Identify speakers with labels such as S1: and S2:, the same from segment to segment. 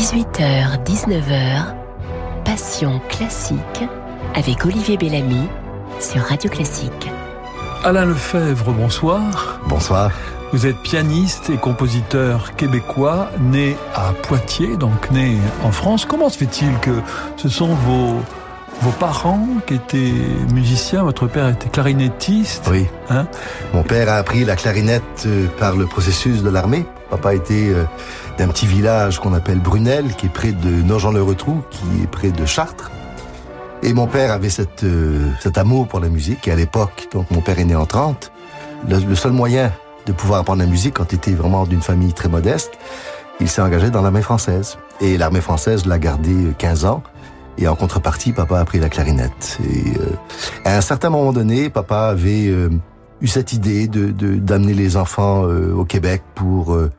S1: 18h, 19h, Passion classique avec Olivier Bellamy sur Radio Classique.
S2: Alain Lefebvre, bonsoir.
S3: Bonsoir.
S2: Vous êtes pianiste et compositeur québécois, né à Poitiers, donc né en France. Comment se fait-il que ce sont vos, vos parents qui étaient musiciens? Votre père était clarinettiste
S3: Oui.
S2: Hein?
S3: Mon père a appris la clarinette euh, par le processus de l'armée. Papa était euh, d'un petit village qu'on appelle Brunel, qui est près de Nogent-le-Retrou, qui est près de Chartres. Et mon père avait cette, euh, cet amour pour la musique. Et à l'époque, donc mon père est né en 30, le, seul moyen de pouvoir apprendre la musique quand il était vraiment d'une famille très modeste, il s'est engagé dans l'armée française. Et l'armée française l'a gardé 15 ans. Et en contrepartie, papa a pris la clarinette. Et euh, à un certain moment donné, papa avait euh, eu cette idée de d'amener les enfants euh, au Québec pour, euh,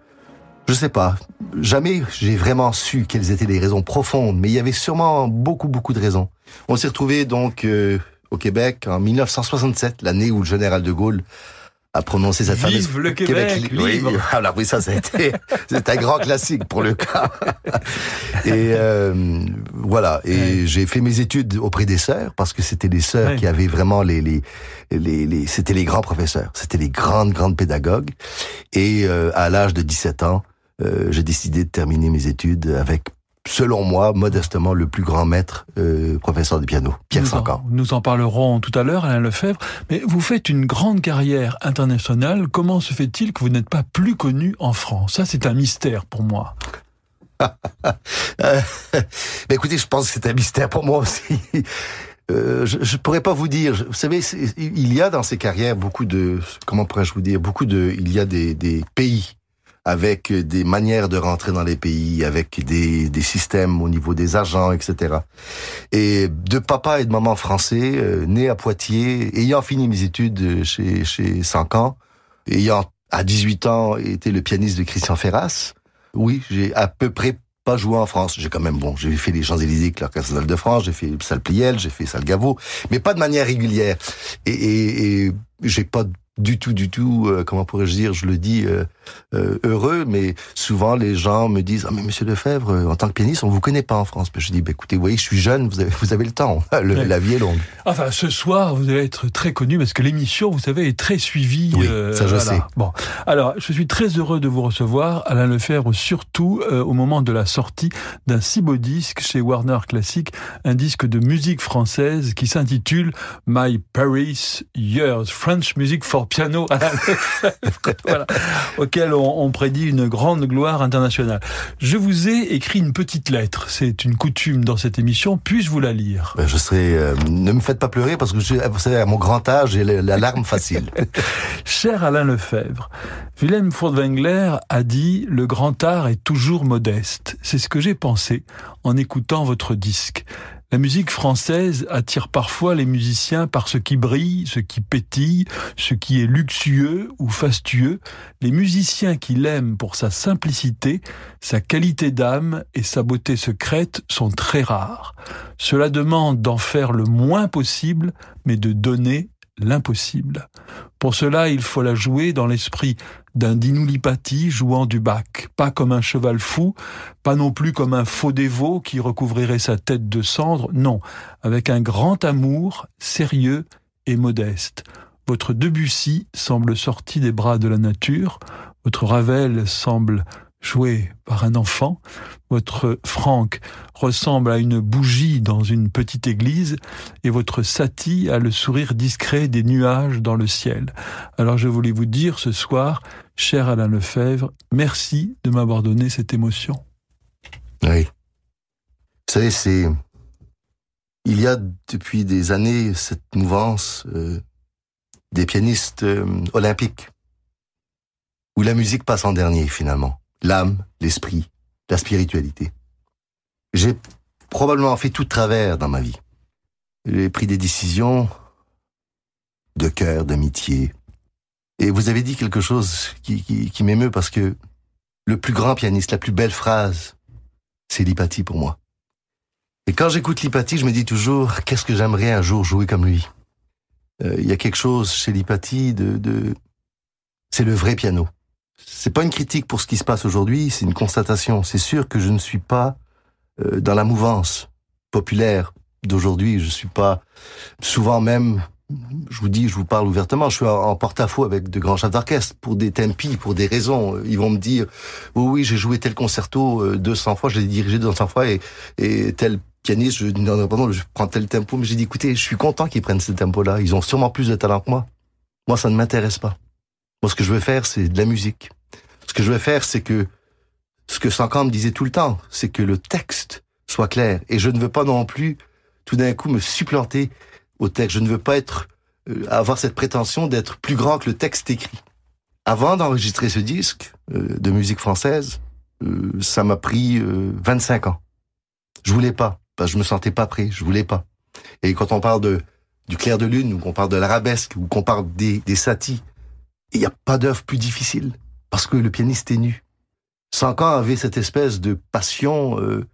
S3: je sais pas, jamais j'ai vraiment su quelles étaient les raisons profondes, mais il y avait sûrement beaucoup beaucoup de raisons. On s'est retrouvé donc euh, au Québec en 1967, l'année où le général de Gaulle a prononcé cette
S2: Vive
S3: fameuse
S2: le Québec,
S3: Oui,
S2: libre.
S3: alors oui, ça, c'était, c'est un grand classique pour le cas. Et euh, voilà. Et
S2: Ouais.
S3: j'ai fait mes études auprès des sœurs parce que c'était les sœurs
S2: Ouais.
S3: qui avaient vraiment les les les, les c'était les grands professeurs, c'était les grandes grandes pédagogues. Et euh, à l'âge de 17 ans, euh, j'ai décidé de terminer mes études avec selon moi, modestement, le plus grand maître euh, professeur de piano, Pierre
S2: nous en,
S3: Sancan.
S2: nous en parlerons tout à l'heure, Alain Lefebvre. Mais vous faites une grande carrière internationale. Comment se fait-il que vous n'êtes pas plus connu en France? Ça, c'est un mystère pour moi.
S3: Euh, ben écoutez, je pense que c'est un mystère pour moi aussi. Euh, je, je pourrais pas vous dire. Vous savez, il y a dans ces carrières beaucoup de, comment pourrais-je vous dire, beaucoup de, il y a des, des pays avec des manières de rentrer dans les pays, avec des, des systèmes au niveau des agents, etc. Et de papa et de maman français, euh, né à Poitiers, ayant fini mes études chez chez Sancan, ayant à 18 ans été le pianiste de Christian Ferras, oui, j'ai à peu près pas joué en France. J'ai quand même, bon, j'ai fait les Champs-Élysées avec l'Orchestre de France, j'ai fait Salle Pliel, j'ai fait Salle Gaveau, mais pas de manière régulière. Et, et, et j'ai pas du tout, du tout, euh, comment pourrais-je dire, je le dis euh, euh, heureux, mais souvent les gens me disent, ah mais Monsieur Lefebvre, euh, en tant que pianiste, on vous connaît pas en France. Ben, je dis, bah, écoutez, vous voyez, je suis jeune, vous avez, vous avez le temps, Le-
S2: Ouais.
S3: la vie est longue.
S2: Enfin, ce soir, vous allez être très connu parce que l'émission, vous savez, est très suivie. euh,
S3: Oui, ça, je sais.
S2: Bon, alors, je suis très heureux de vous recevoir, Alain Lefebvre, surtout euh, au moment de la sortie d'un si beau disque chez Warner Classic, un disque de musique française qui s'intitule My Paris Years, French Music for Piano, Alain Lefebvre, voilà, on, on prédit une grande gloire internationale. Je vous ai écrit une petite lettre, c'est une coutume dans cette émission, puis-je vous la lire?
S3: Ben, je serai, euh, ne me faites pas pleurer parce que je, vous savez, à mon grand âge, j'ai la larme facile.
S2: Cher Alain Lefebvre, Wilhelm Furtwängler a dit Le grand art est toujours modeste. C'est ce que j'ai pensé en écoutant votre disque. La musique française attire parfois les musiciens par ce qui brille, ce qui pétille, ce qui est luxueux ou fastueux. Les musiciens qui l'aiment pour sa simplicité, sa qualité d'âme et sa beauté secrète sont très rares. Cela demande d'en faire le moins possible, mais de donner l'impossible. Pour cela, il faut la jouer dans l'esprit d'un Dinulipati jouant du bac, pas comme un cheval fou, pas non plus comme un faux dévot qui recouvrirait sa tête de cendre, non, avec un grand amour, sérieux et modeste. Votre Debussy semble sorti des bras de la nature, votre Ravel semble joué par un enfant, votre Franck ressemble à une bougie dans une petite église, et votre Satie a le sourire discret des nuages dans le ciel. Alors je voulais vous dire ce soir, cher Alain Lefebvre, merci de m'avoir donné cette émotion.
S3: Oui. Vous savez, c'est. Il y a depuis des années cette mouvance euh, des pianistes euh, olympiques, où la musique passe en dernier finalement. L'âme, l'esprit, la spiritualité. J'ai probablement fait tout de travers dans ma vie. J'ai pris des décisions de cœur, d'amitié. Et vous avez dit quelque chose qui, m'émeut parce que le plus grand pianiste, la plus belle phrase, c'est Lipati pour moi. Et quand j'écoute Lipati, je me dis toujours, qu'est-ce que j'aimerais un jour jouer comme lui? Euh, Il y a quelque chose chez Lipati de, de... c'est le vrai piano. C'est pas une critique pour ce qui se passe aujourd'hui, c'est une constatation. C'est sûr que je ne suis pas euh, dans la mouvance populaire d'aujourd'hui. Je suis pas souvent même. Je vous dis, je vous parle ouvertement. Je suis en porte-à-faux avec de grands chefs d'orchestre pour des tempi, pour des raisons. Ils vont me dire, oui, oui, j'ai joué tel concerto 200 euh, fois, je l'ai dirigé 200 fois et, et tel pianiste, je, non, pardon, je prends tel tempo, mais j'ai dit, écoutez, je suis content qu'ils prennent ce tempo-là. Ils ont sûrement plus de talent que moi. Moi, ça ne m'intéresse pas. Moi, ce que je veux faire, c'est de la musique. Ce que je veux faire, c'est que ce que Sankam disait tout le temps, c'est que le texte soit clair. Et je ne veux pas non plus tout d'un coup me supplanter au texte. Je ne veux pas être euh, avoir cette prétention d'être plus grand que le texte écrit. Avant d'enregistrer ce disque euh, de musique française, euh, ça m'a pris 25 ans. Je voulais pas, parce je me sentais pas prêt, je voulais pas. Et quand on parle de du clair de lune, ou qu'on parle de l'arabesque, ou qu'on parle des, des satis, il n'y a pas d'œuvre plus difficile, parce que le pianiste est nu. Sankan avait cette espèce de passion euh,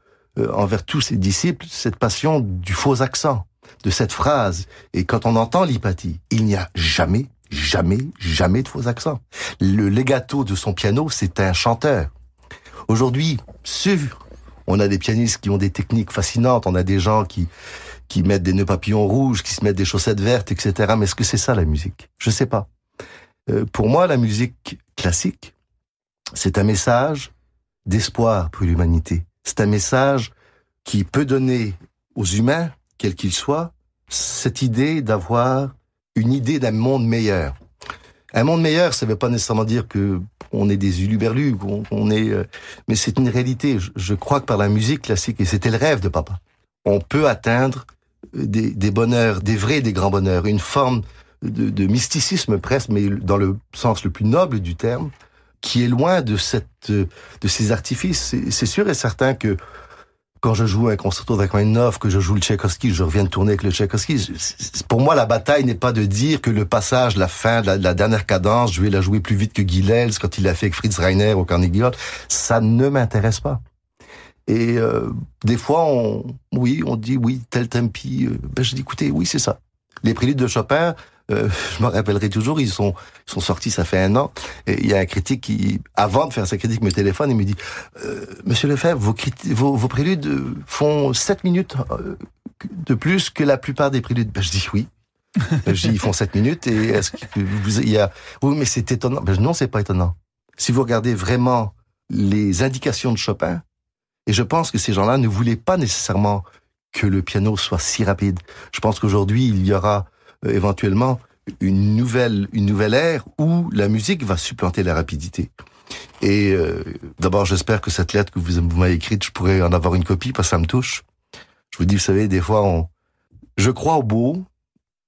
S3: envers tous ses disciples cette passion du faux accent, de cette phrase. Et quand on entend l'hypathie, il n'y a jamais, jamais, jamais de faux accent. Le legato de son piano, c'est un chanteur. Aujourd'hui, sûr, on a des pianistes qui ont des techniques fascinantes, on a des gens qui qui mettent des nœuds papillons rouges, qui se mettent des chaussettes vertes, etc. Mais est-ce que c'est ça la musique? Je sais pas. Euh, pour moi, la musique classique, c'est un message d'espoir pour l'humanité. C'est un message qui peut donner aux humains, quels qu'ils soient, cette idée d'avoir une idée d'un monde meilleur. Un monde meilleur, ça ne veut pas nécessairement dire que on est des uluberlus, qu'on est, euh, mais c'est une réalité. Je, crois que par la musique classique, et c'était le rêve de papa, on peut atteindre des bonheurs, des vrais, des grands bonheurs, une forme de, mysticisme presque, mais dans le sens le plus noble du terme, qui est loin de cette, de ces artifices. C'est sûr et certain que quand je joue un concerto avec Rachmaninoff, que je joue le Tchaïkovski, je reviens de tourner avec le Tchaïkovski. Pour moi, la bataille n'est pas de dire que le passage, la fin, la, la dernière cadence, je vais la jouer plus vite que Gilels quand il l'a fait avec Fritz Reiner au Carnegie Hall. Ça ne m'intéresse pas. Et euh, des fois, on, oui, on dit oui, tel tempi. Euh, ben je dis écoutez, oui, c'est ça. Les préludes de Chopin, euh, je me rappellerai toujours, ils sont, ils sont sortis, ça fait un an. Et il y a un critique qui, avant de faire sa critique, me téléphone et me dit euh, Monsieur Lefebvre, vos, vos, vos, préludes font 7 minutes euh, de plus que la plupart des préludes. Ben, je dis oui. Ben, je dis ils font 7 minutes et est-ce que vous, il y a oui mais c'est étonnant. Ben, non, c'est pas étonnant. Si vous regardez vraiment les indications de Chopin, et je pense que ces gens-là ne voulaient pas nécessairement que le piano soit si rapide. Je pense qu'aujourd'hui, il y aura euh, éventuellement une nouvelle, une nouvelle ère où la musique va supplanter la rapidité. Et euh, d'abord, j'espère que cette lettre que vous, m'avez écrite, je pourrais en avoir une copie parce que ça me touche. Je vous dis, vous savez, des fois, on... je crois au beau,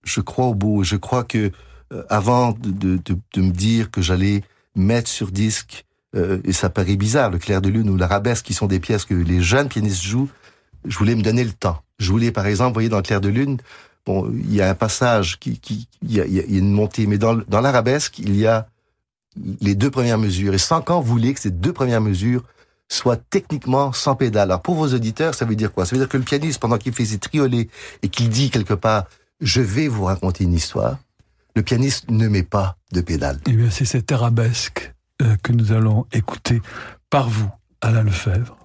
S3: je crois au beau. Je crois que euh, avant de, me dire que j'allais mettre sur disque, et ça paraît bizarre, le clair de lune ou l'arabesque, qui sont des pièces que les jeunes pianistes jouent, je voulais me donner le temps. Je voulais, par exemple, voyez, dans le clair de lune, il y a un passage qui, il y a, une montée, mais dans, l'arabesque, il y a les deux premières mesures. Et Sancan voulait que ces deux premières mesures soient techniquement sans pédale. Alors pour vos auditeurs, ça veut dire quoi? Ça veut dire que le pianiste, pendant qu'il fait ses triolets et qu'il dit quelque part « je vais vous raconter une histoire », le pianiste ne met pas de pédale.
S2: Eh bien, c'est cette arabesque euh, que nous allons écouter par vous, Alain Lefebvre.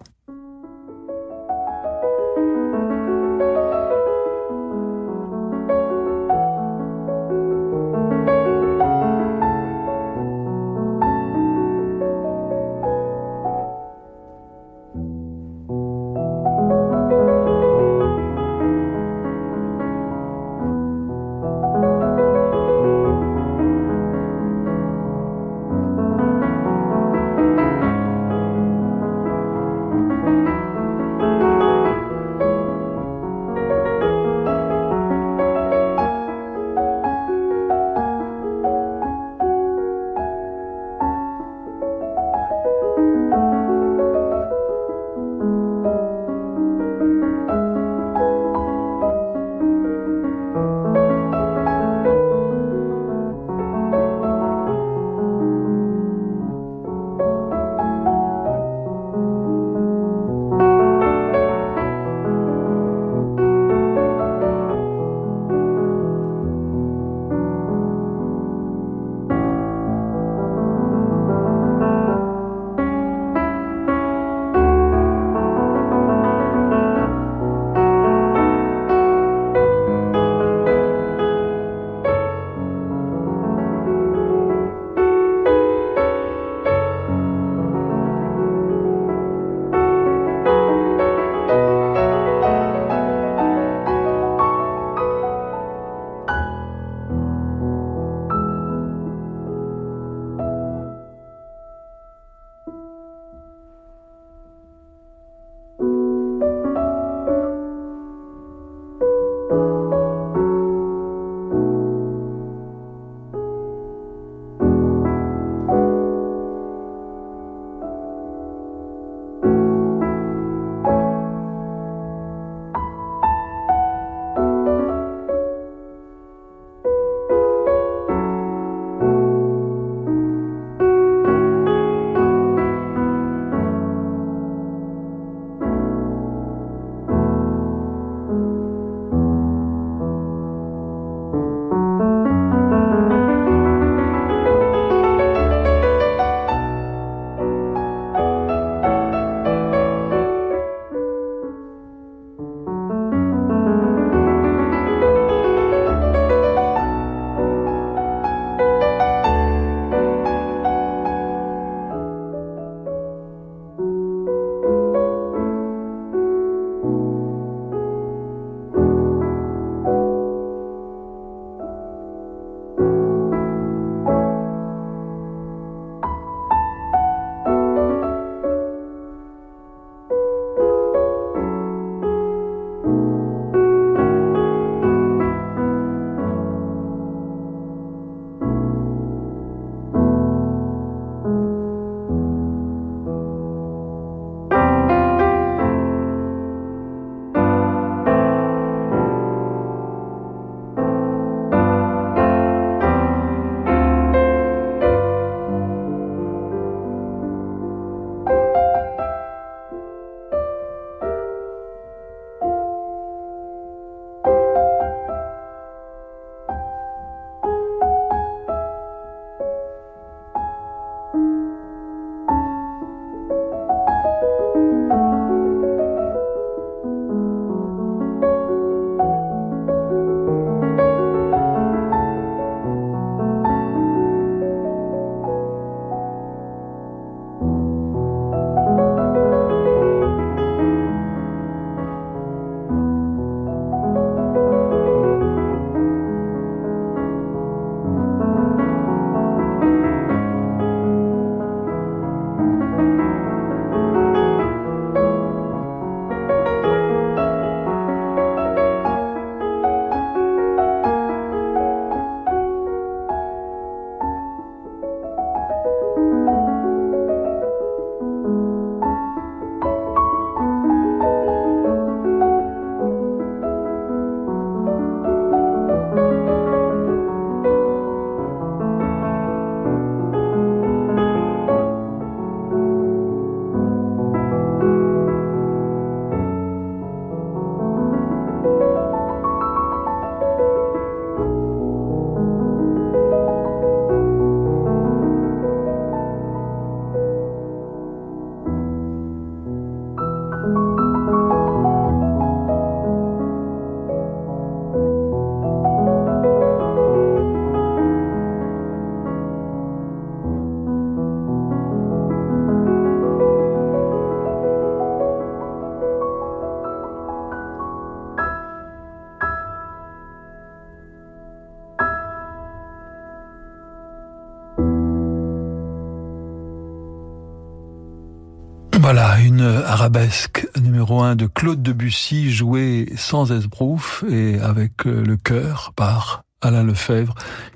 S2: Arabesque numéro un de Claude Debussy, jouée sans esbrouf et avec euh, le cœur par Alain Lefebvre,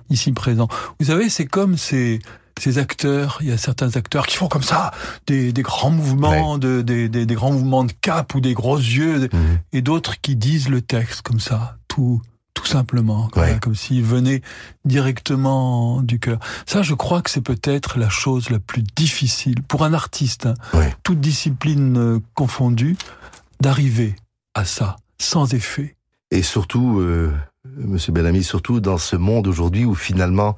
S2: ici présent. Vous savez, c'est comme ces, ces acteurs, il y a certains acteurs qui font comme ça, des, des grands mouvements, de, des, des, des, grands mouvements de cap ou des gros yeux, mhm. et d'autres qui disent le texte comme ça, tout, tout simplement, comme s'il venait directement du cœur. Ça, je crois que c'est peut-être la chose la plus difficile pour un artiste, hein, toute discipline euh, confondue, d'arriver à ça, sans effet.
S3: Et surtout, euh, Monsieur Bellamy, surtout dans ce monde aujourd'hui où finalement,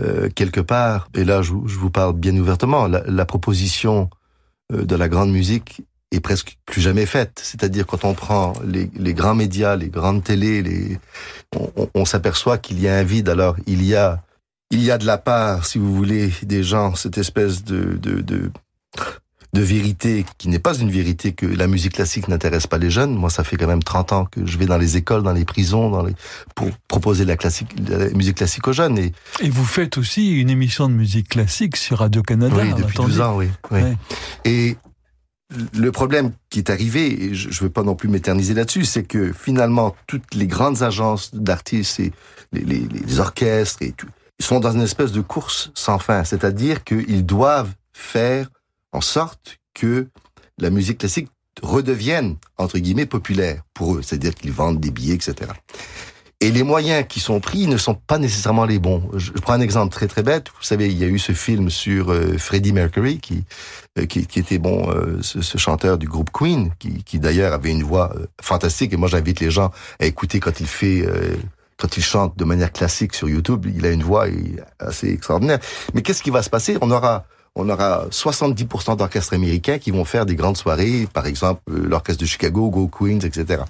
S3: euh, quelque part, et là je, vous parle bien ouvertement, la, la proposition euh, de la grande musique est presque plus jamais faite. C'est-à-dire quand on prend les, les, grands médias, les grandes télés, les, on, on s'aperçoit qu'il y a un vide. Alors il y a, il y a de la part, si vous voulez, des gens cette espèce de, de, de de vérité qui n'est pas une vérité que la musique classique n'intéresse pas les jeunes. Moi, ça fait quand même 30 ans que je vais dans les écoles, dans les prisons, dans les, pour proposer la, classique, la musique classique aux jeunes. Et,
S2: et vous faites aussi une émission de musique classique sur Radio-Canada.
S3: Oui, depuis 12 ans, oui. oui. Et le problème qui est arrivé, et je ne veux pas non plus m'éterniser là-dessus, c'est que finalement, toutes les grandes agences d'artistes et les, les, orchestres et tout, ils sont dans une espèce de course sans fin. C'est-à-dire qu'ils doivent faire en sorte que la musique classique redevienne, entre guillemets, populaire pour eux. C'est-à-dire qu'ils vendent des billets, etc. Et les moyens qui sont pris ne sont pas nécessairement les bons. Je prends un exemple très très bête. Vous savez, il y a eu ce film sur euh, Freddie Mercury, qui, euh, qui, qui, était bon, euh, ce, ce, chanteur du groupe Queen, qui, qui d'ailleurs avait une voix fantastique. Et moi, j'invite les gens à écouter quand il fait, quand il chante de manière classique sur YouTube. Il a une voix assez extraordinaire. Mais qu'est-ce qui va se passer? On aura on aura 70% d'orchestres américains qui vont faire des grandes soirées, par exemple euh, l'orchestre de Chicago, Go Queens, etc.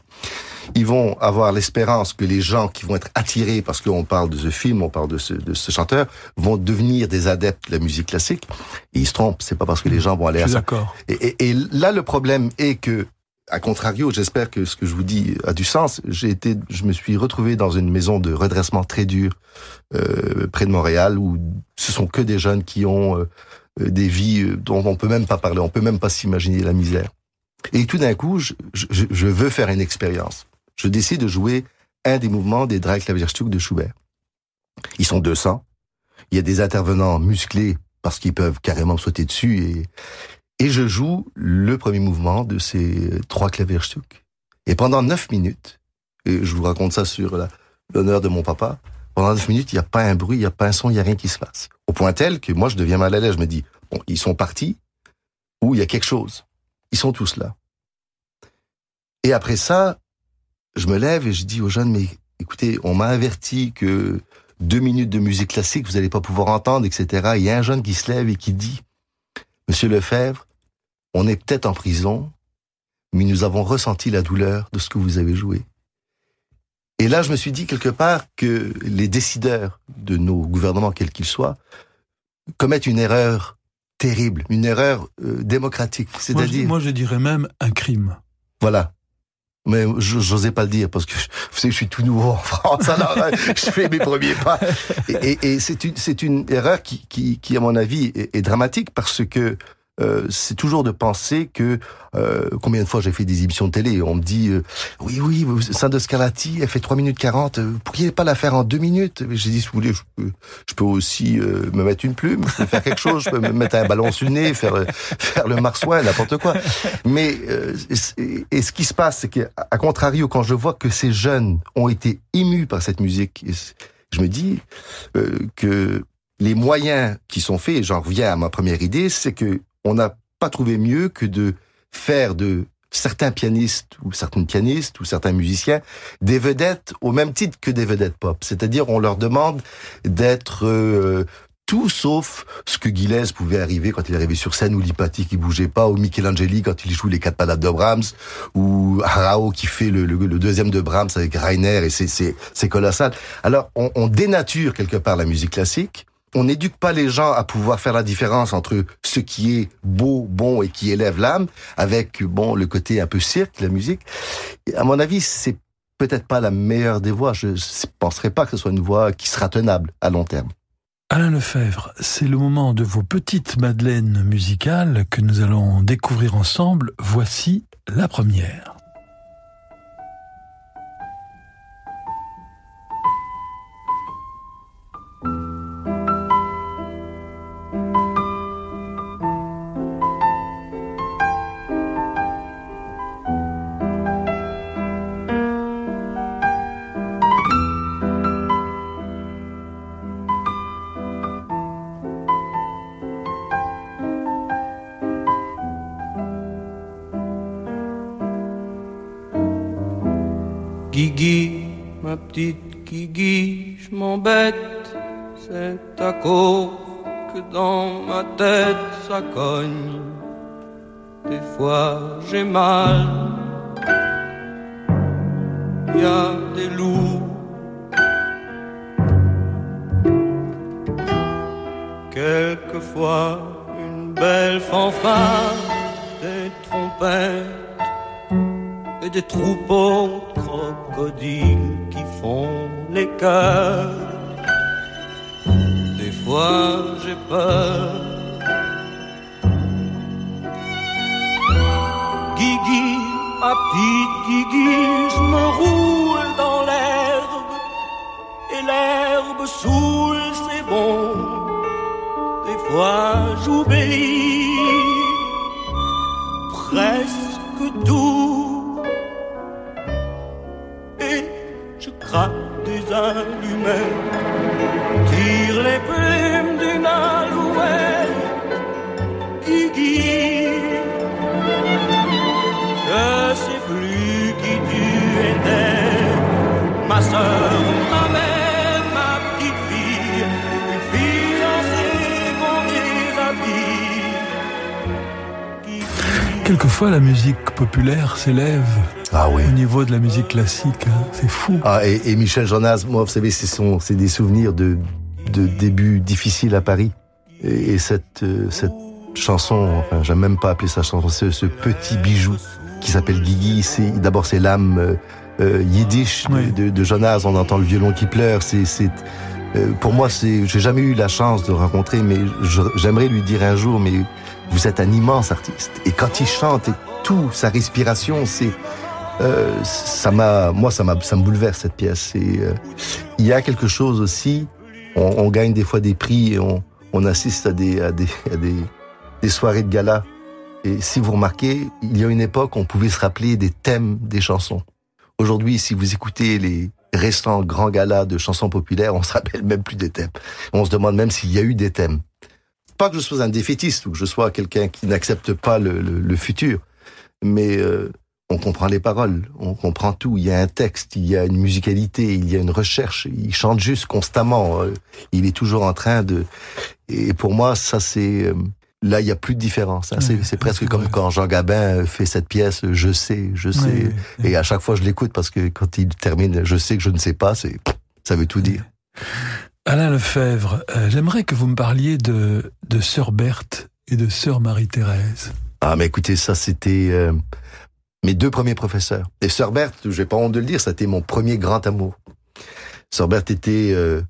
S3: Ils vont avoir l'espérance que les gens qui vont être attirés, parce qu'on parle de ce film, on parle de ce, de ce chanteur, vont devenir des adeptes de la musique classique. Et ils se trompent, c'est pas parce que les gens vont aller à ça. Et, et, et là, le problème est que à contrario, j'espère que ce que je vous dis a du sens. J'ai été, je me suis retrouvé dans une maison de redressement très dure euh, près de Montréal où ce sont que des jeunes qui ont euh, euh, des vies euh, dont on peut même pas parler, on peut même pas s'imaginer la misère. Et tout d'un coup, je, je, je, veux faire une expérience. Je décide de jouer un des mouvements des Drei Klavierstück de Schubert. Ils sont 200. Il y a des intervenants musclés parce qu'ils peuvent carrément sauter dessus et, et je joue le premier mouvement de ces trois Klavierstück. Et pendant neuf minutes, et je vous raconte ça sur l'honneur de mon papa, pendant 9 minutes, il n'y a pas un bruit, il n'y a pas un son, il n'y a rien qui se passe. Au point tel que moi, je deviens mal à l'aise. Je me dis, bon, ils sont partis ou il y a quelque chose. Ils sont tous là. Et après ça, je me lève et je dis aux jeunes, mais écoutez, on m'a averti que deux minutes de musique classique, vous n'allez pas pouvoir entendre, etc. Il y a un jeune qui se lève et qui dit, Monsieur Lefebvre, on est peut-être en prison, mais nous avons ressenti la douleur de ce que vous avez joué. Et là, je me suis dit quelque part que les décideurs de nos gouvernements, quels qu'ils soient, commettent une erreur terrible, une erreur euh, démocratique.
S2: C'est-à-dire, moi, je dirais même un crime.
S3: Voilà. Mais j'osais pas le dire parce que vous savez, je suis tout nouveau en France, alors euh, je fais mes premiers pas. Et, et, et c'est une, une erreur qui, qui, qui, à mon avis, est dramatique parce que euh, c'est toujours de penser que euh, combien de fois j'ai fait des émissions de télé on me dit euh, oui oui de Scalati elle fait 3 minutes 40 vous pourriez pas la faire en 2 minutes? J'ai dit si vous voulez je peux, je peux aussi me mettre une plume je peux faire quelque chose je peux me mettre un ballon sur le nez faire faire le marsouin n'importe quoi. Mais et, ce qui se passe c'est qu'à contrario quand je vois que ces jeunes ont été émus par cette musique je me dis que les moyens qui sont faits, j'en reviens à ma première idée, c'est que on n'a pas trouvé mieux que de faire de certains pianistes ou certaines pianistes ou certains musiciens des vedettes au même titre que des vedettes pop. C'est-à-dire on leur demande d'être euh, tout sauf ce que Gilles pouvait arriver quand il arrivait sur scène, ou Lipati qui bougeait pas, ou Michelangeli quand il joue les quatre palades de Brahms, ou Arao qui fait le, le, deuxième de Brahms avec Rainer, et c'est colossal. Alors, on, on dénature quelque part la musique classique, on n'éduque pas les gens à pouvoir faire la différence entre ce qui est beau, bon et qui élève l'âme, avec bon le côté un peu cirque, la musique. À mon avis, c'est peut-être pas la meilleure des voies. Je ne penserais pas que ce soit une voie qui sera tenable à long terme.
S2: Alain Lefebvre, c'est le moment de vos petites madeleines musicales que nous allons découvrir ensemble. Voici la première.
S4: Des fois j'ai mal, Des fois j'obéis presque tout. Et je craque des allumettes, tire les plumes
S2: Quelquefois, la musique populaire s'élève
S3: Ah oui.
S2: au niveau de la musique classique. hein. C'est fou.
S3: Ah, et, et Michel Jonas, moi, vous savez, c'est son, c'est des souvenirs de, de débuts difficiles à Paris. Et, et cette, euh, cette chanson, enfin, j'aime même pas appeler ça chanson, ce, ce petit bijou qui s'appelle Guigui, c'est, d'abord, c'est l'âme euh, euh, yiddish de,
S2: Oui.
S3: de, de Jonas, on entend le violon qui pleure, c'est, c'est, euh, pour moi, c'est, j'ai jamais eu la chance de rencontrer, mais j'aimerais lui dire un jour, mais vous êtes un immense artiste. Et quand il chante et tout, sa respiration, c'est, euh, ça m'a, moi, ça m'a, ça me bouleverse cette pièce. Et euh, il y a quelque chose aussi. On, on gagne des fois des prix et on, on assiste à des, à des, à des, des soirées de gala. Et si vous remarquez, il y a une époque, on pouvait se rappeler des thèmes des chansons. Aujourd'hui, si vous écoutez les récents grands galas de chansons populaires, on se rappelle même plus des thèmes. On se demande même s'il y a eu des thèmes. Pas que je sois un défaitiste ou que je sois quelqu'un qui n'accepte pas le, le- le futur, mais euh, on comprend les paroles, on comprend tout. Il y a un texte, il y a une musicalité, il y a une recherche. Il chante juste constamment. euh, Il est toujours en train de. Et pour moi, ça c'est euh, là, il y a plus de différence. hein. C'est presque comme quand Jean Gabin fait cette pièce. Je sais, je sais.
S2: Oui, oui.
S3: Et à chaque fois, je l'écoute parce que quand il termine, je sais que je ne sais pas. C'est ça veut tout dire.
S2: Alain Lefebvre, euh, j'aimerais que vous me parliez de, de Sœur Berthe et de Sœur Marie-Thérèse.
S3: Ah, mais écoutez, ça, c'était euh, mes deux premiers professeurs. Et Sœur Berthe, j'ai pas honte de le dire, été mon premier grand amour. Sœur Berthe était, euh,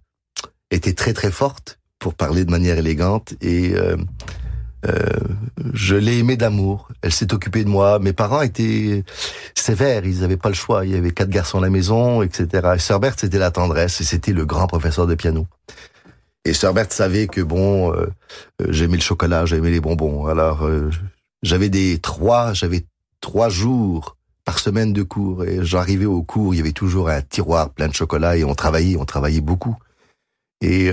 S3: était très, très forte, pour parler de manière élégante, et euh, je l'ai aimée d'amour. Elle s'est occupée de moi. Mes parents étaient sévères, ils n'avaient pas le choix. Il y avait quatre garçons à la maison, etc. Et Sœur Berthe, c'était la tendresse, et c'était le grand professeur de piano. Et Sœur Berthe savait que, bon, euh, euh, j'aimais le chocolat, j'aimais les bonbons. Alors, j'avais des trois, j'avais trois jours par semaine de cours et j'arrivais au cours, il y avait toujours un tiroir plein de chocolat et on travaillait, on travaillait beaucoup. Et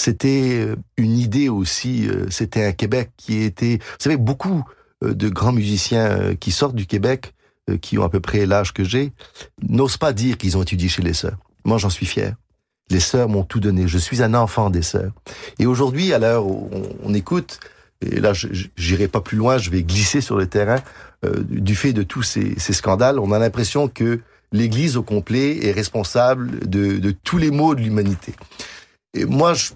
S3: c'était une idée aussi, euh, c'était un Québec qui était, vous savez, beaucoup euh, de grands musiciens euh, qui sortent du Québec, euh, qui ont à peu près l'âge que j'ai, n'osent pas dire qu'ils ont étudié chez les sœurs. Moi, j'en suis fier. Les sœurs m'ont tout donné. Je suis un enfant des sœurs. Et aujourd'hui, à l'heure où on, écoute, et là, j'irai pas plus loin, je vais glisser sur le terrain. euh, du fait de tous ces, ces scandales, on a l'impression que l'Église au complet est responsable de, de tous les maux de l'humanité. Et moi, je,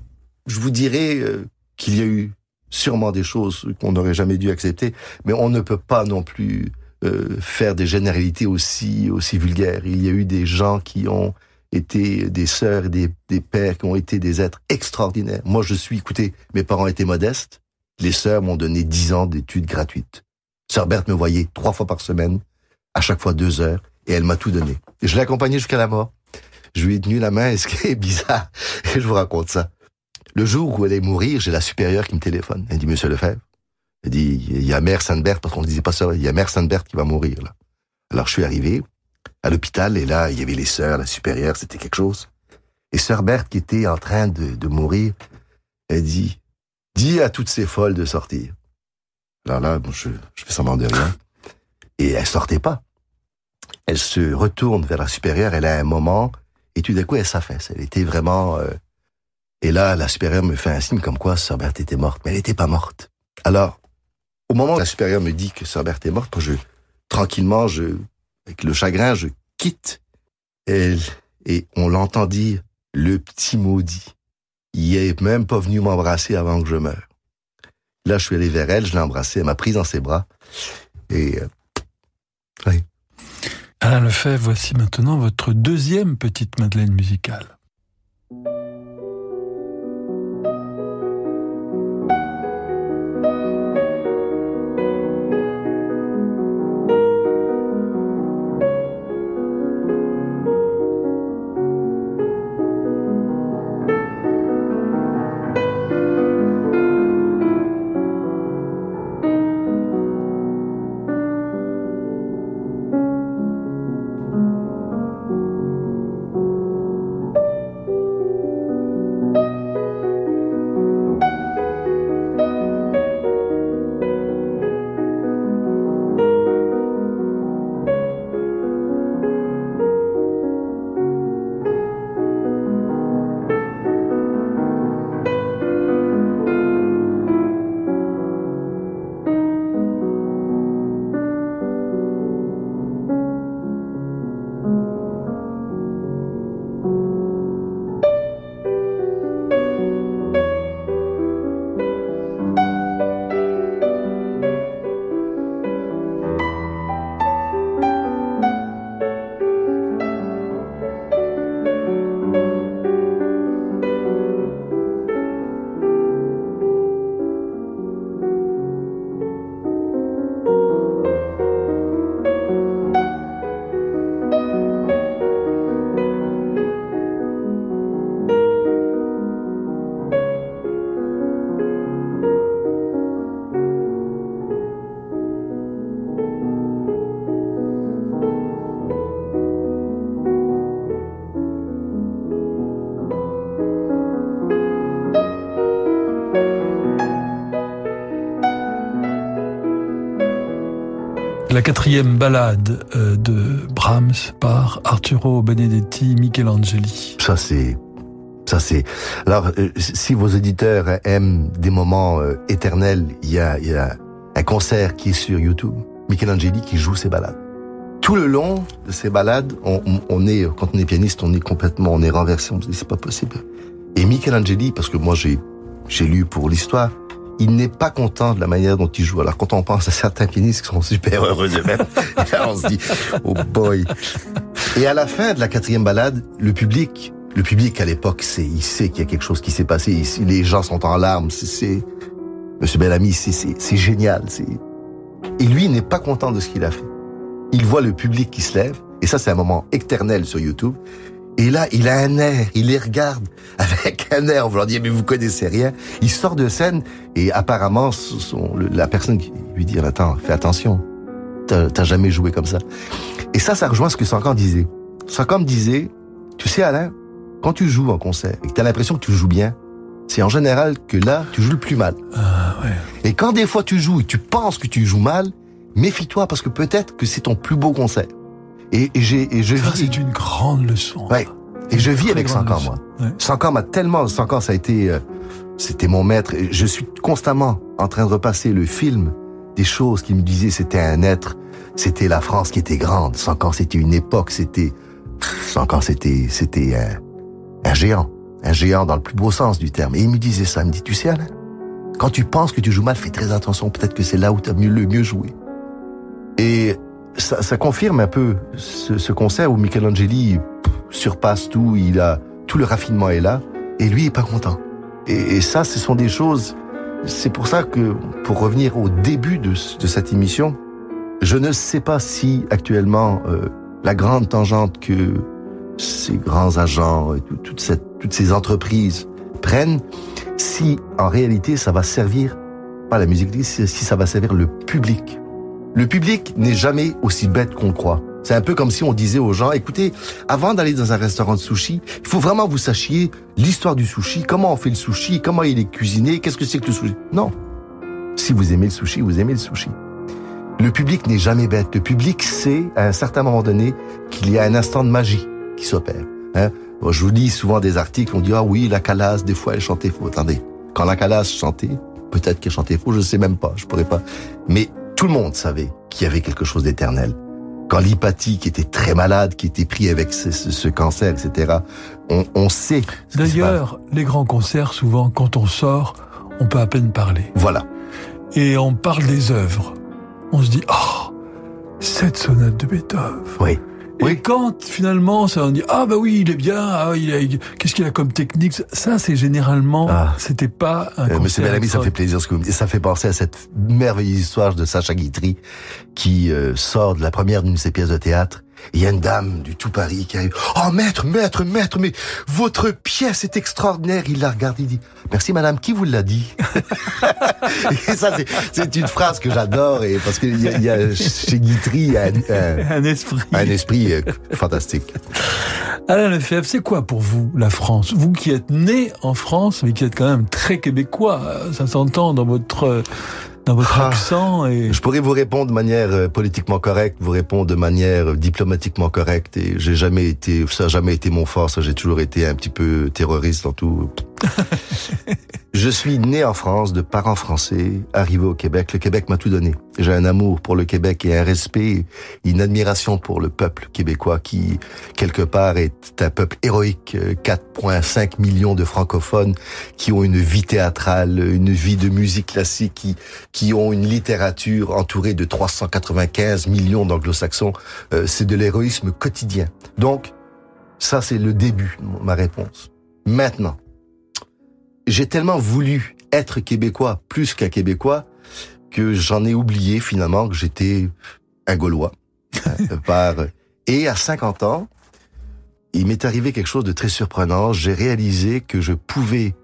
S3: je vous dirais euh, qu'il y a eu sûrement des choses qu'on n'aurait jamais dû accepter, mais on ne peut pas non plus euh, faire des généralités aussi aussi vulgaires. Il y a eu des gens qui ont été des sœurs des, des pères qui ont été des êtres extraordinaires. Moi, je suis, écoutez, mes parents étaient modestes. Les sœurs m'ont donné dix ans d'études gratuites. Sœur Berthe me voyait trois fois par semaine, à chaque fois deux heures, et elle m'a tout donné. Je l'ai accompagnée jusqu'à la mort. Je lui ai tenu la main, et ce qui est bizarre, et je vous raconte ça. Le jour où elle est mourir, j'ai la supérieure qui me téléphone. Elle dit, Monsieur Lefebvre, elle dit, il y a Mère Sainte-Berthe, parce qu'on ne disait pas ça, il y a Mère Sainte-Berthe qui va mourir, là. Alors je suis arrivé à l'hôpital, et là, il y avait les sœurs, la supérieure, c'était quelque chose. Et sœur Berthe, qui était en train de, de mourir, elle dit, dis à toutes ces folles de sortir. Alors là, je, je fais semblant de rien. Et elle sortait pas. Elle se retourne vers la supérieure, elle a un moment, et tout d'un coup, elle s'affaisse. Elle était vraiment... euh, Et là, la supérieure me fait un signe comme quoi Sœur Berthe était morte, mais elle n'était pas morte. Alors, au moment où la supérieure me dit que Sœur Berthe est morte, je, tranquillement, je, avec le chagrin, je quitte elle, et on l'entend dire le petit maudit. Il est même pas venu m'embrasser avant que je meure. Là, je suis allé vers elle, je l'ai embrassée, elle m'a prise dans ses bras. Et euh, oui.
S2: Alain Lefebvre, voici maintenant votre deuxième petite Madeleine musicale. Quatrième ballade euh, de Brahms par Arturo Benedetti Michelangeli.
S3: Ça, c'est... Ça, c'est... Alors, euh, si vos auditeurs aiment des moments euh, éternels, il y a, y a un concert qui est sur YouTube. Michelangeli qui joue ses ballades. Tout le long de ces balades, on est, quand on est pianiste, on est complètement, on est renversé, on se dit c'est pas possible. Et Michelangeli, parce que moi j'ai, j'ai lu pour l'histoire, il n'est pas content de la manière dont il joue. Alors quand on pense à certains pianistes qui sont super heureux de même, on se dit, oh boy. Et à la fin de la quatrième balade, le public, le public à l'époque, c'est, il sait qu'il y a quelque chose qui s'est passé. Les gens sont en larmes. C'est, c'est Monsieur Bellamy, c'est, c'est, c'est génial. C'est... Et lui, il n'est pas content de ce qu'il a fait. Il voit le public qui se lève, et ça, c'est un moment éternel sur YouTube. Et là, il a un air, il les regarde avec un air, on va leur dire, mais vous connaissez rien. Il sort de scène, et apparemment, la personne qui lui dit, attends, fais attention, t'as, jamais joué comme ça. Et ça, ça rejoint ce que Sankan disait. Sankan disait, tu sais Alain, quand tu joues en concert, et que t'as l'impression que tu joues bien, c'est en général que là, tu joues le plus mal.
S2: Ah, ouais.
S3: Et quand des fois tu joues et tu penses que tu joues mal, méfie-toi parce que peut-être que c'est ton plus beau concert. Et, et j'ai, et je
S2: Ça,
S3: vis,
S2: c'est une grande leçon.
S3: Ouais. et je vis avec
S2: leçon.
S3: moi.
S2: Ouais.
S3: Sankan m'a tellement, Sankan, ça a été, euh, c'était mon maître. Je suis constamment en train de repasser le film des choses qui me disaient c'était un être, c'était la France qui était grande. Sankan, c'était une époque, c'était, Sankan, c'était, c'était un, un géant. Un géant dans le plus beau sens du terme. Et il me disait ça, il me dit, tu sais, Alain, quand tu penses que tu joues mal, fais très attention, peut-être que c'est là où tu as mieux, le mieux joué. Et ça, ça confirme un peu ce, ce concert où Michelangeli, surpasse tout, il a tout le raffinement est là, et lui est pas content. Et, ça, ce sont des choses. C'est pour ça que, pour revenir au début de, cette émission, je ne sais pas si actuellement euh, la grande tangente que ces grands agents, toute cette, toutes ces entreprises prennent, si en réalité ça va servir pas la musique, si ça va servir le public. Le public n'est jamais aussi bête qu'on croit. C'est un peu comme si on disait aux gens, écoutez, avant d'aller dans un restaurant de sushi, il faut vraiment que vous sachiez l'histoire du sushi, comment on fait le sushi, comment il est cuisiné, qu'est-ce que c'est que le sushi. Non. Si vous aimez le sushi, vous aimez le sushi. Le public n'est jamais bête. Le public sait, à un certain moment donné, qu'il y a un instant de magie qui s'opère. Hein? je vous lis souvent des articles, on dit, ah oui, la calasse, des fois, elle chantait faux. Attendez, quand la calasse chantait, peut-être qu'elle chantait faux, je sais même pas, je pourrais pas. Mais tout le monde savait qu'il y avait quelque chose d'éternel. Quand l'hypathie, qui était très malade, qui était pris avec ce, cancer, etc., on, on sait.
S2: D'ailleurs, les grands concerts, souvent, quand on sort, on peut à peine parler.
S3: Voilà.
S2: Et on parle des œuvres. On se dit, oh, cette sonate de Beethoven.
S3: Oui.
S2: Et quand finalement ça on dit ah bah oui il est bien ah il qu'est-ce qu'il a comme technique? Ça c'est généralement ah. c'était pas un euh,
S3: Monsieur Bellamy ça fait plaisir ce que vous me dites. Ça fait penser à cette merveilleuse histoire de Sacha Guitry qui euh, sort de la première d'une de ses pièces de théâtre il y a une dame du tout Paris qui arrive. Oh maître, maître, maître, mais votre pièce est extraordinaire. Il la regarde, il dit Merci madame, qui vous l'a dit? Et ça, c'est une phrase que j'adore et parce qu'il y, y, a chez Guitry un,
S2: un, esprit,
S3: un esprit euh, fantastique.
S2: Alain Lefebvre, c'est quoi pour vous la France? Vous qui êtes né en France, mais qui êtes quand même très québécois, ça s'entend dans votre dans votre ah. accent et...
S3: Je pourrais vous répondre de manière euh, politiquement correcte, vous répondre de manière euh, diplomatiquement correcte et j'ai jamais été, ça n'a jamais été mon fort, ça j'ai toujours été un petit peu terroriste en tout. je suis né en France, de parents français, arrivé au Québec. Le Québec m'a tout donné. J'ai un amour pour le Québec et un respect, une admiration pour le peuple québécois qui, quelque part, est un peuple héroïque. 4,5 millions de francophones qui ont une vie théâtrale, une vie de musique classique, qui, qui ont une littérature entourée de 395 millions d'anglo-saxons. Euh, c'est de l'héroïsme quotidien. Donc, ça, c'est le début, ma réponse. Maintenant, j'ai tellement voulu être québécois plus qu'un québécois que j'en ai oublié finalement que j'étais un Gaulois. Par et à 50 ans, il m'est arrivé quelque chose de très surprenant. J'ai réalisé que je pouvais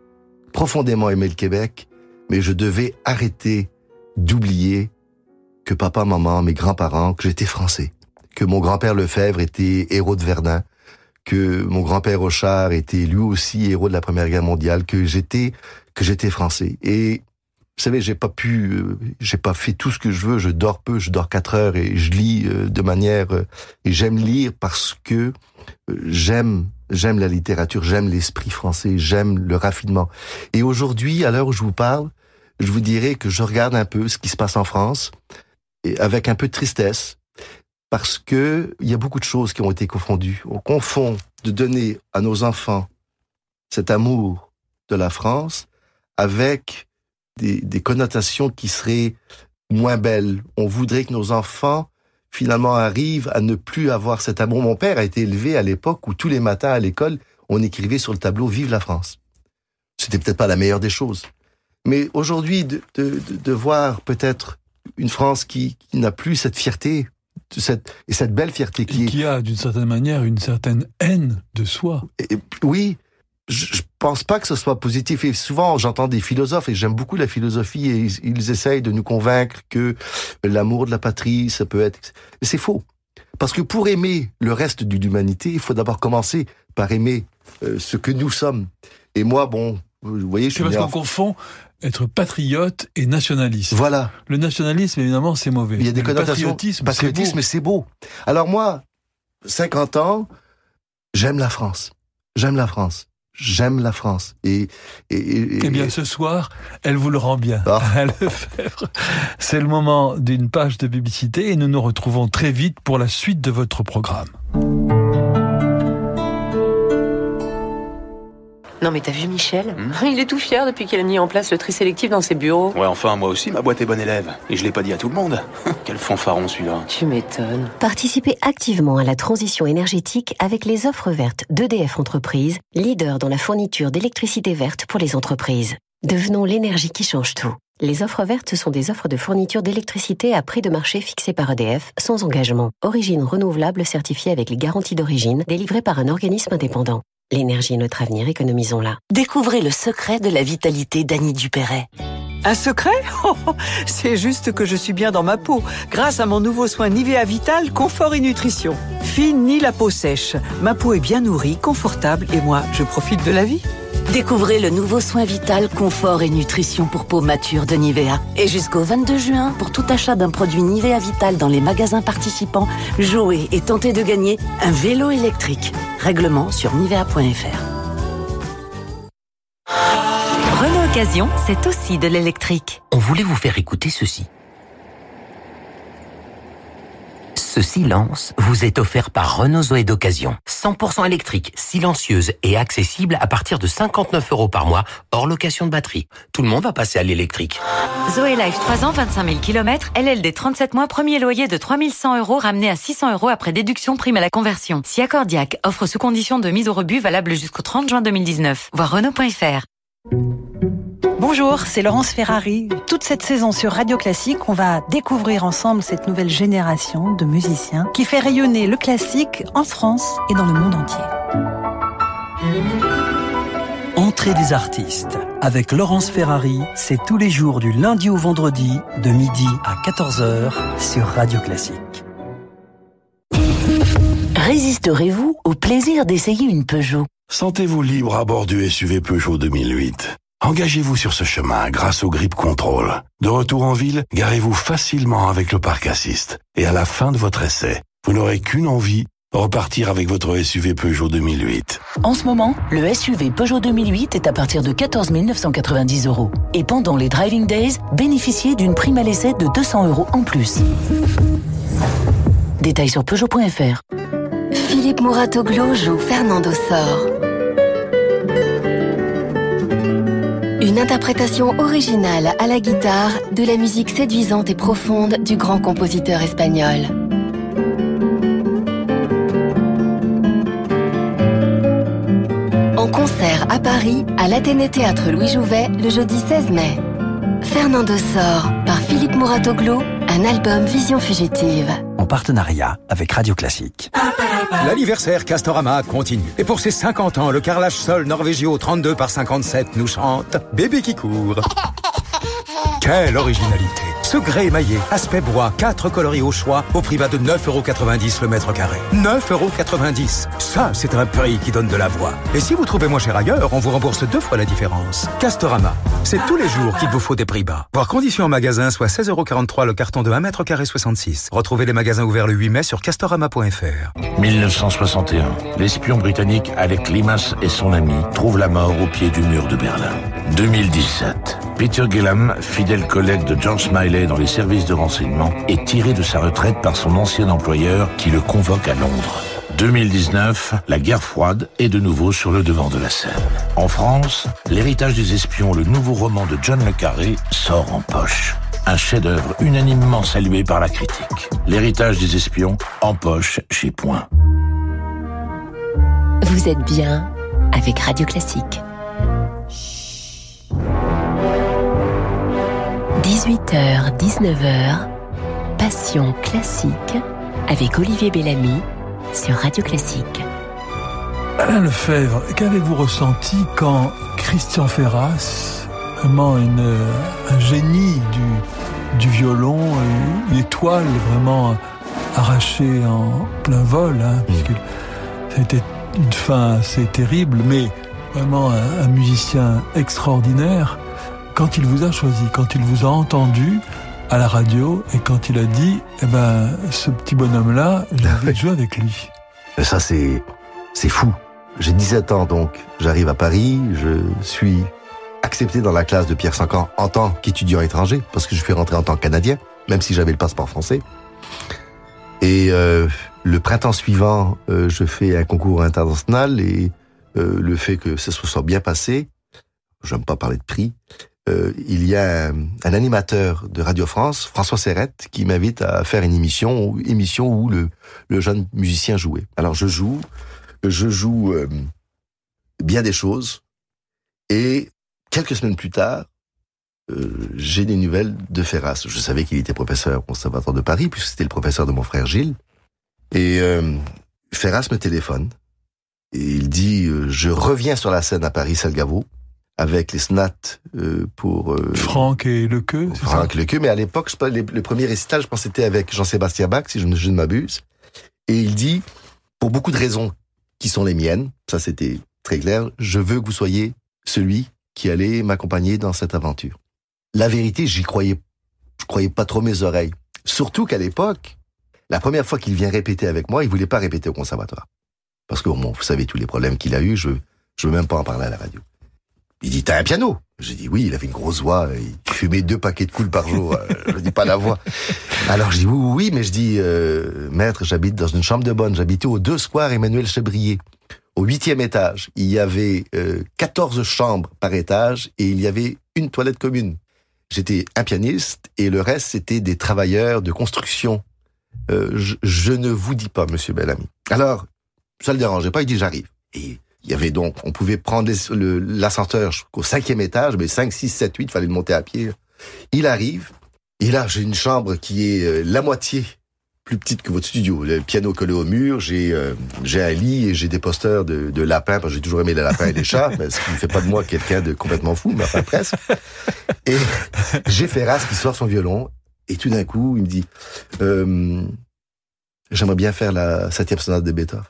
S3: profondément aimer le Québec, mais je devais arrêter d'oublier que papa, maman, mes grands-parents, que j'étais français, que mon grand-père Lefebvre était héros de Verdun, que mon grand-père Auchard était lui aussi héros de la Première Guerre mondiale, que j'étais que j'étais français. Et vous savez, j'ai pas pu, euh, j'ai pas fait tout ce que je veux. Je dors peu, je dors quatre heures et je lis euh, de manière euh, et j'aime lire parce que j'aime j'aime la littérature, j'aime l'esprit français, j'aime le raffinement. Et aujourd'hui, à l'heure où je vous parle, je vous dirais que je regarde un peu ce qui se passe en France et avec un peu de tristesse parce que il y a beaucoup de choses qui ont été confondues. On confond de donner à nos enfants cet amour de la France avec des, connotations qui seraient moins belles. On voudrait que nos enfants finalement arrivent à ne plus avoir cet amour. Mon père a été élevé à l'époque où tous les matins à l'école, on écrivait sur le tableau Vive la France. C'était peut-être pas la meilleure des choses. Mais aujourd'hui, de, voir peut-être une France qui n'a plus cette fierté cette, et cette belle fierté qui,
S2: et qui a d'une certaine manière une certaine haine de soi.
S3: oui, je, pense pas que ce soit positif. Et souvent, j'entends des philosophes, et j'aime beaucoup la philosophie, et ils, essayent de nous convaincre que l'amour de la patrie, ça peut être... Mais c'est faux. Parce que pour aimer le reste de l'humanité, il faut d'abord commencer par aimer euh, ce que nous sommes. Et moi, bon, vous voyez, je
S2: suis... parce qu'on confond être patriote et nationaliste.
S3: Voilà.
S2: Le nationalisme, évidemment, c'est mauvais.
S3: Il y a des connotations. Patriotisme, patriotisme c'est beau. Alors moi, 50 ans, j'aime la France. J'aime la France. J'aime la France. Et,
S2: et, et, eh bien, ce soir, elle vous le rend bien. Ah. C'est le moment d'une page de publicité et nous nous retrouvons très vite pour la suite de votre programme.
S1: Non mais t'as vu Michel Il est tout fier depuis qu'il a mis en place le tri sélectif dans ses bureaux.
S5: Ouais, enfin, moi aussi, ma boîte est bonne élève. Et je l'ai pas dit à tout le monde. Quel fanfaron celui-là.
S1: Tu m'étonnes.
S6: Participez activement à la transition énergétique avec les offres vertes d'EDF Entreprises, leader dans la fourniture d'électricité verte pour les entreprises. Devenons l'énergie qui change tout. Les offres vertes sont des offres de fourniture d'électricité à prix de marché fixé par EDF, sans engagement. Origine renouvelable certifiée avec les garanties d'origine, délivrées par un organisme indépendant. L'énergie est notre avenir, économisons-la.
S1: Découvrez le secret de la vitalité d'Annie Dupéret.
S7: Un secret? Oh, C'est juste que je suis bien dans ma peau, grâce à mon nouveau soin Nivea Vital Confort et Nutrition. Fine ni la peau sèche, ma peau est bien nourrie, confortable et moi, je profite de la vie.
S1: Découvrez le nouveau soin vital, confort et nutrition pour peau mature de Nivea. Et jusqu'au 22 juin, pour tout achat d'un produit Nivea Vital dans les magasins participants, jouez et tentez de gagner un vélo électrique. Règlement sur nivea.fr.
S8: Renault Occasion, c'est aussi de l'électrique.
S9: On voulait vous faire écouter ceci. Ce silence vous est offert par Renault Zoé d'occasion. 100% électrique, silencieuse et accessible à partir de 59 euros par mois, hors location de batterie. Tout le monde va passer à l'électrique.
S8: Zoé Life 3 ans, 25 000 km, LLD 37 mois, premier loyer de 3100 euros ramené à 600 euros après déduction prime à la conversion. Si Accordiac offre sous condition de mise au rebut valable jusqu'au 30 juin 2019. Voir Renault.fr.
S10: Bonjour, c'est Laurence Ferrari. Toute cette saison sur Radio Classique, on va découvrir ensemble cette nouvelle génération de musiciens qui fait rayonner le classique en France et dans le monde entier.
S11: Entrée des artistes. Avec Laurence Ferrari, c'est tous les jours du lundi au vendredi, de midi à 14h sur Radio Classique.
S1: Résisterez-vous au plaisir d'essayer une Peugeot
S12: Sentez-vous libre à bord du SUV Peugeot 2008. Engagez-vous sur ce chemin grâce au Grip Control. De retour en ville, garez-vous facilement avec le parc assist. Et à la fin de votre essai, vous n'aurez qu'une envie, repartir avec votre SUV Peugeot 2008.
S1: En ce moment, le SUV Peugeot 2008 est à partir de 14 990 euros. Et pendant les Driving Days, bénéficiez d'une prime à l'essai de 200 euros en plus. Détails sur Peugeot.fr.
S6: Philippe Mouratoglou joue Fernando Sor. Une interprétation originale à la guitare de la musique séduisante et profonde du grand compositeur espagnol. En concert à Paris, à l'Athénée Théâtre Louis Jouvet, le jeudi 16 mai. Fernando Sor, par Philippe Mouratoglou, un album Vision fugitive.
S11: En partenariat avec Radio Classique.
S13: L'anniversaire Castorama continue. Et pour ses 50 ans, le carrelage sol Norvégio 32 par 57 nous chante Bébé qui court. Quelle originalité Ce grès émaillé, aspect bois, 4 coloris au choix, au prix bas de 9,90€ le mètre carré. 9,90€ Ça, c'est un prix qui donne de la voix. Et si vous trouvez moins cher ailleurs, on vous rembourse deux fois la différence. Castorama, c'est tous les jours qu'il vous faut des prix bas. Voir conditions en magasin, soit 16,43€ le carton de 1 mètre carré 66. Retrouvez les magasins ouverts le 8 mai sur castorama.fr.
S12: 1961. L'espion britannique Alec Limas et son ami trouvent la mort au pied du mur de Berlin. 2017. Peter Gillam, fidèle collègue de John Smiley dans les services de renseignement, est tiré de sa retraite par son ancien employeur qui le convoque à Londres. 2019, la guerre froide est de nouveau sur le devant de la scène. En France, L'héritage des espions, le nouveau roman de John Le Carré, sort en poche. Un chef-d'œuvre unanimement salué par la critique. L'héritage des espions en poche chez Point.
S1: Vous êtes bien avec Radio Classique. 18h, 19h, Passion classique avec Olivier Bellamy sur Radio Classique.
S2: Alain Lefebvre, qu'avez-vous ressenti quand Christian Ferras, vraiment une, un génie du, du violon, une étoile vraiment arrachée en plein vol, hein, puisque c'était une fin assez terrible, mais vraiment un, un musicien extraordinaire, quand il vous a choisi, quand il vous a entendu à la radio et quand il a dit, eh ben, ce petit bonhomme-là, j'ai envie de jouer avec lui.
S3: Ça, c'est, c'est fou. J'ai 17 ans, donc j'arrive à Paris, je suis accepté dans la classe de Pierre Sancan en tant qu'étudiant étranger, parce que je suis rentré en tant que Canadien, même si j'avais le passeport français. Et euh, le printemps suivant, euh, je fais un concours international et euh, le fait que ça se soit bien passé, je n'aime pas parler de prix, euh, il y a un, animateur de Radio France, François Serrette, qui m'invite à faire une émission, où le, jeune musicien jouait. Alors je joue, je joue euh, bien des choses, et quelques semaines plus tard, euh, j'ai des nouvelles de Ferras. Je savais qu'il était professeur au Conservatoire de Paris, puisque c'était le professeur de mon frère Gilles. Et Ferras me téléphone, et il dit Je reviens sur la scène à Paris-Salgavo, avec les Snats euh, pour... Euh,
S2: Franck et Lequeux
S3: Franck Lequeux, mais à l'époque, le, premier récital, je pense c'était avec Jean-Sébastien Bach, si je, je ne m'abuse. Et il dit, pour beaucoup de raisons qui sont les miennes, ça c'était très clair, je veux que vous soyez celui qui allait m'accompagner dans cette aventure. La vérité, j'y croyais, je croyais pas trop mes oreilles. Surtout qu'à l'époque, la première fois qu'il vient répéter avec moi, il voulait pas répéter au conservatoire. Parce que, bon, vous savez tous les problèmes qu'il a eu, je, je veux même pas en parler à la radio. Il dit, t'as un piano? J'ai dit, oui, il avait une grosse voix, il fumait deux paquets de coups par jour, je dis pas la voix. Alors je dis, oui, oui, oui, mais je dis, euh, maître, j'habite dans une chambre de bonne, j'habitais au deux square Emmanuel Chebrier. Au huitième étage, il y avait euh, 14 chambres par étage et il y avait une toilette commune. J'étais un pianiste et le reste, c'était des travailleurs de construction. Euh, je, je, ne vous dis pas, monsieur Bellamy. Alors, ça le dérangeait pas, il dit j'arrive. Et il y avait donc, on pouvait prendre l'ascenseur jusqu'au cinquième étage, mais 5, 6, 7, 8, il fallait le monter à pied. Il arrive, et là, j'ai une chambre qui est euh, la moitié plus petite que votre studio. Le piano collé au mur, j'ai euh, j'ai un lit et j'ai des posters de, de lapins, parce que j'ai toujours aimé les lapins et les chats, mais ce qui ne fait pas de moi quelqu'un de complètement fou, mais enfin presque. Et j'ai Ferras qui sort son violon, et tout d'un coup, il me dit, euh, j'aimerais bien faire la septième sonate de Beethoven.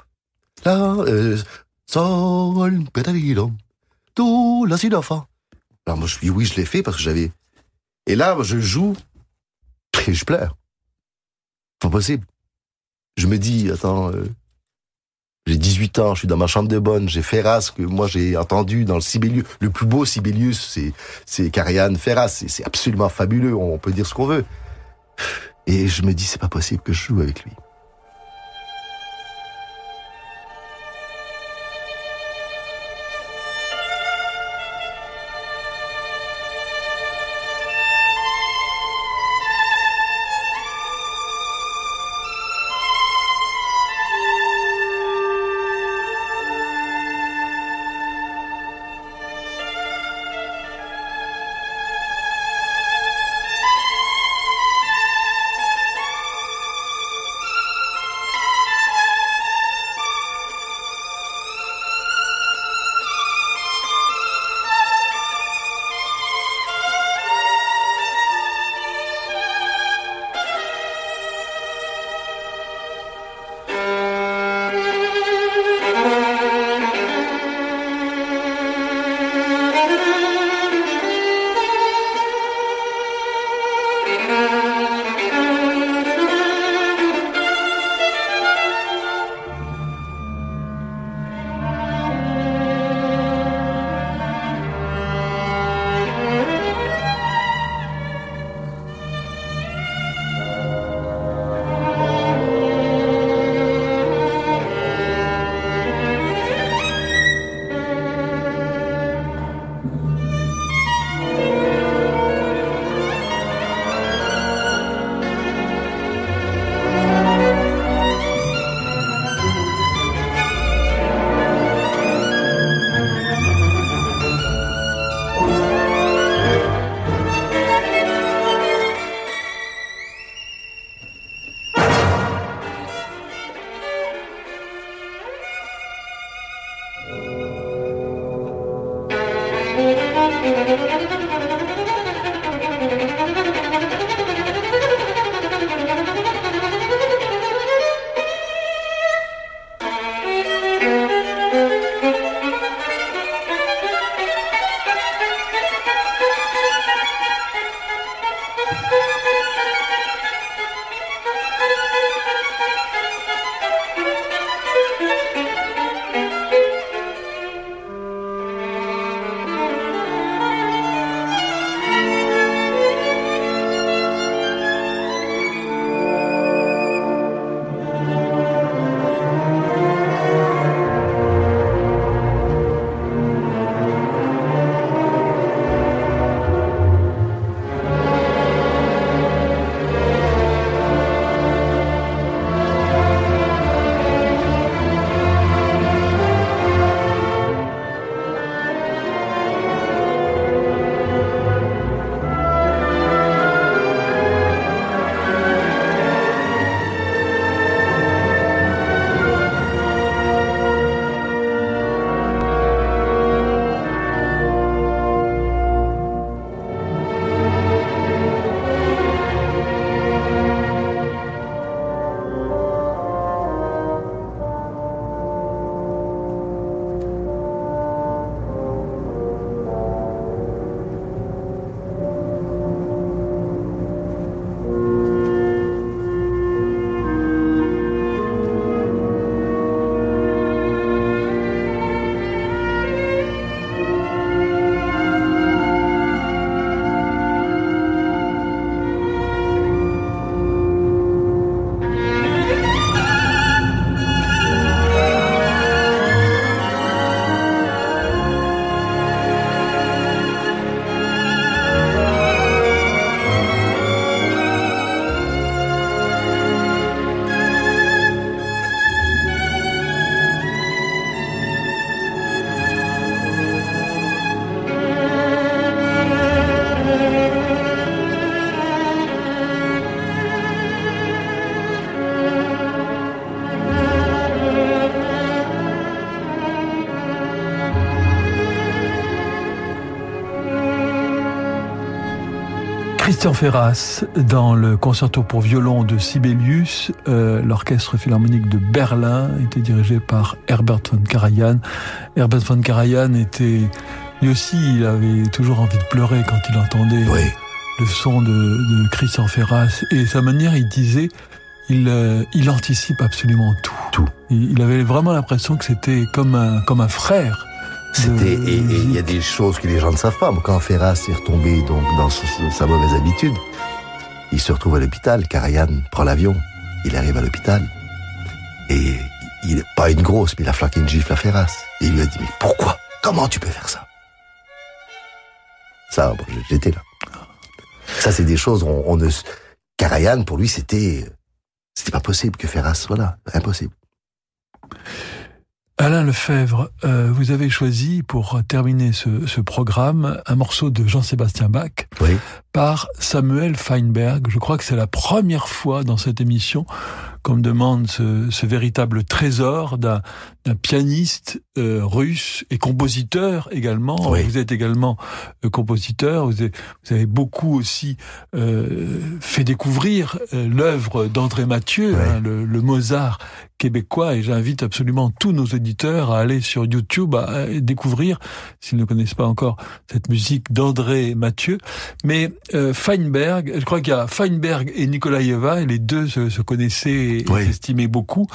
S3: Là, euh, do, la. Alors moi, je dis oui, je l'ai fait parce que j'avais... Et là, je joue et je pleure. Pas possible. Je me dis, attends, euh, j'ai 18 ans, je suis dans ma chambre de bonne, j'ai Ferras, que moi j'ai entendu dans le Sibelius. Le plus beau Sibelius, c'est, c'est Carianne Ferras. C'est absolument fabuleux, on peut dire ce qu'on veut. Et je me dis, c'est pas possible que je joue avec lui.
S2: Música Christian Ferras, dans le concerto pour violon de Sibelius, euh, l'orchestre philharmonique de Berlin était dirigé par Herbert von Karajan. Herbert von Karajan était, lui aussi, il avait toujours envie de pleurer quand il entendait le son de, de, Christian Ferras. Et sa manière, il disait, il, euh, il anticipe absolument tout.
S3: Tout.
S2: Il, il avait vraiment l'impression que c'était comme un, comme un frère.
S3: C'était et il y a des choses que les gens ne savent pas. Quand Ferras est retombé donc dans sa mauvaise habitude, il se retrouve à l'hôpital. Karajan prend l'avion, il arrive à l'hôpital et il est pas une grosse, mais il a flanqué une gifle à Ferras. Et il lui a dit mais pourquoi? Comment tu peux faire ça? Ça, bon, j'étais là. Ça, c'est des choses. On, on ne. Karajan, pour lui, c'était c'était pas possible que Ferras soit là, impossible.
S2: Alain Lefebvre, euh, vous avez choisi pour terminer ce, ce programme un morceau de Jean-Sébastien Bach
S3: oui.
S2: par Samuel Feinberg. Je crois que c'est la première fois dans cette émission qu'on me demande ce, ce véritable trésor d'un pianiste euh, russe et compositeur également.
S3: Oui.
S2: Vous êtes également euh, compositeur. Vous avez, vous avez, beaucoup aussi euh, fait découvrir euh, l'œuvre d'André Mathieu,
S3: oui.
S2: hein, le, le, Mozart québécois. Et j'invite absolument tous nos auditeurs à aller sur YouTube à découvrir, s'ils ne connaissent pas encore, cette musique d'André Mathieu. Mais euh, Feinberg, je crois qu'il y a Feinberg et Nikolaeva, et les deux se, se connaissaient et
S3: oui.
S2: s'estimaient beaucoup.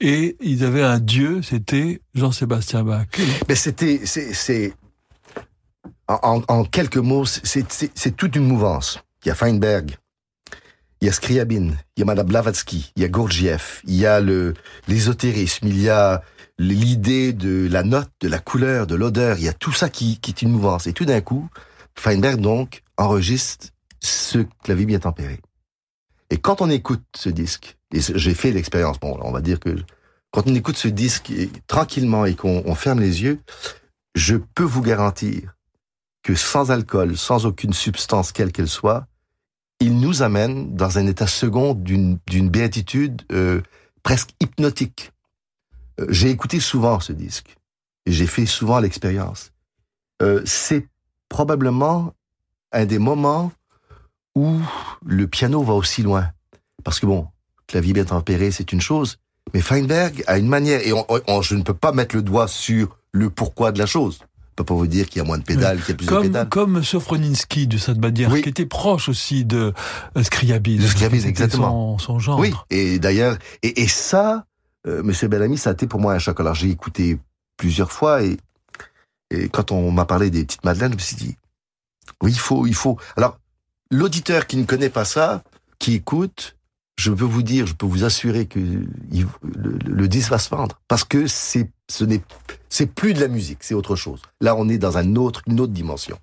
S2: Et ils avaient un dieu, c'était Jean-Sébastien Bach.
S3: Mais c'était, c'est, en, en, quelques mots, c'est toute une mouvance. Il y a Feinberg, il y a Scriabine, il y a Madame Blavatsky, il y a Gurdjieff, il y a le l'ésotérisme, il y a l'idée de la note, de la couleur, de l'odeur, il y a tout ça qui, qui est une mouvance. Et tout d'un coup, Feinberg donc enregistre ce clavier bien tempéré. Et quand on écoute ce disque, et j'ai fait l'expérience, bon, on va dire que quand on écoute ce disque tranquillement et qu'on ferme les yeux, je peux vous garantir que sans alcool, sans aucune substance quelle qu'elle soit, il nous amène dans un état second d'une béatitude euh, presque hypnotique. Euh, j'ai écouté souvent ce disque et j'ai fait souvent l'expérience. Euh, C'est probablement un des moments où le piano va aussi loin. Parce que bon, clavier bien tempéré, c'est une chose, mais Feinberg a une manière, et on, on, je ne peux pas mettre le doigt sur le pourquoi de la chose. Je peux pas vous dire qu'il y a moins de pédales, qu'il y a plus
S2: comme,
S3: de pédales.
S2: Comme Sofroninski de manière,
S3: Oui.
S2: qui était proche aussi de euh, Scriabine.
S3: De Scriabine, exactement.
S2: Son, son genre.
S3: Oui, et d'ailleurs, et, et ça, euh, Monsieur Bellamy, ça a été pour moi un choc. Alors j'ai écouté plusieurs fois et, et quand on m'a parlé des petites madeleines, je me suis dit, oui, il faut, il faut. Alors l'auditeur qui ne connaît pas ça, qui écoute, je peux vous dire, je peux vous assurer que le, le, disque va se vendre parce que c'est, ce n'est, c'est plus de la musique, c'est autre chose. Là, on est dans une autre dimension.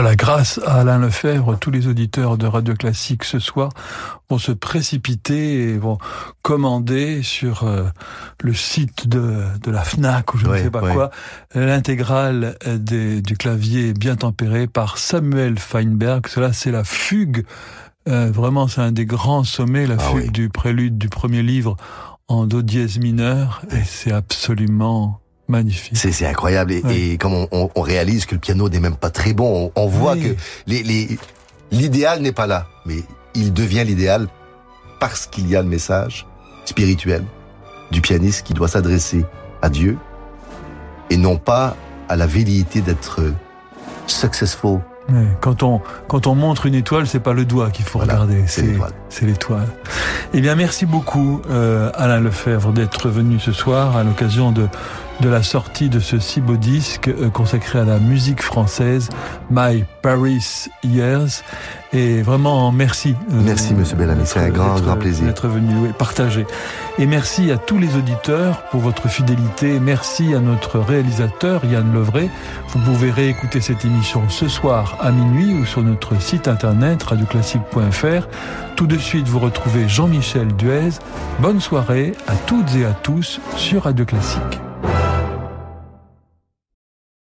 S2: Voilà, grâce à Alain Lefebvre, tous les auditeurs de Radio Classique ce soir vont se précipiter et vont commander sur euh, le site de, de la FNAC ou je ne sais pas quoi l'intégrale du clavier bien tempéré par Samuel Feinberg. Cela, c'est la fugue. Euh, vraiment, c'est un des grands sommets, la ah fugue du prélude du premier livre en do dièse mineur. Et c'est absolument Magnifique.
S3: C'est incroyable et, comme on, on, on, réalise que le piano n'est même pas très bon, on, on voit que les l'idéal n'est pas là, mais il devient l'idéal parce qu'il y a le message spirituel du pianiste qui doit s'adresser à Dieu et non pas à la velléité d'être successful.
S2: quand on quand on montre une étoile, c'est pas le doigt qu'il faut regarder, c'est c'est l'étoile. Eh bien, merci beaucoup euh, Alain Lefebvre d'être venu ce soir à l'occasion de de la sortie de ce si beau disque euh, consacré à la musique française, My Paris Years. Et vraiment, merci.
S3: Euh, merci, Monsieur Bellamy. C'est un grand, grand plaisir.
S2: D'être venu partager. Et merci à tous les auditeurs pour votre fidélité. Merci à notre réalisateur, Yann Levray. Vous pouvez réécouter cette émission ce soir à minuit ou sur notre site internet radioclassique.fr. Tout de suite, vous retrouvez Jean-Michel Duez. Bonne soirée à toutes et à tous sur Radio Classique.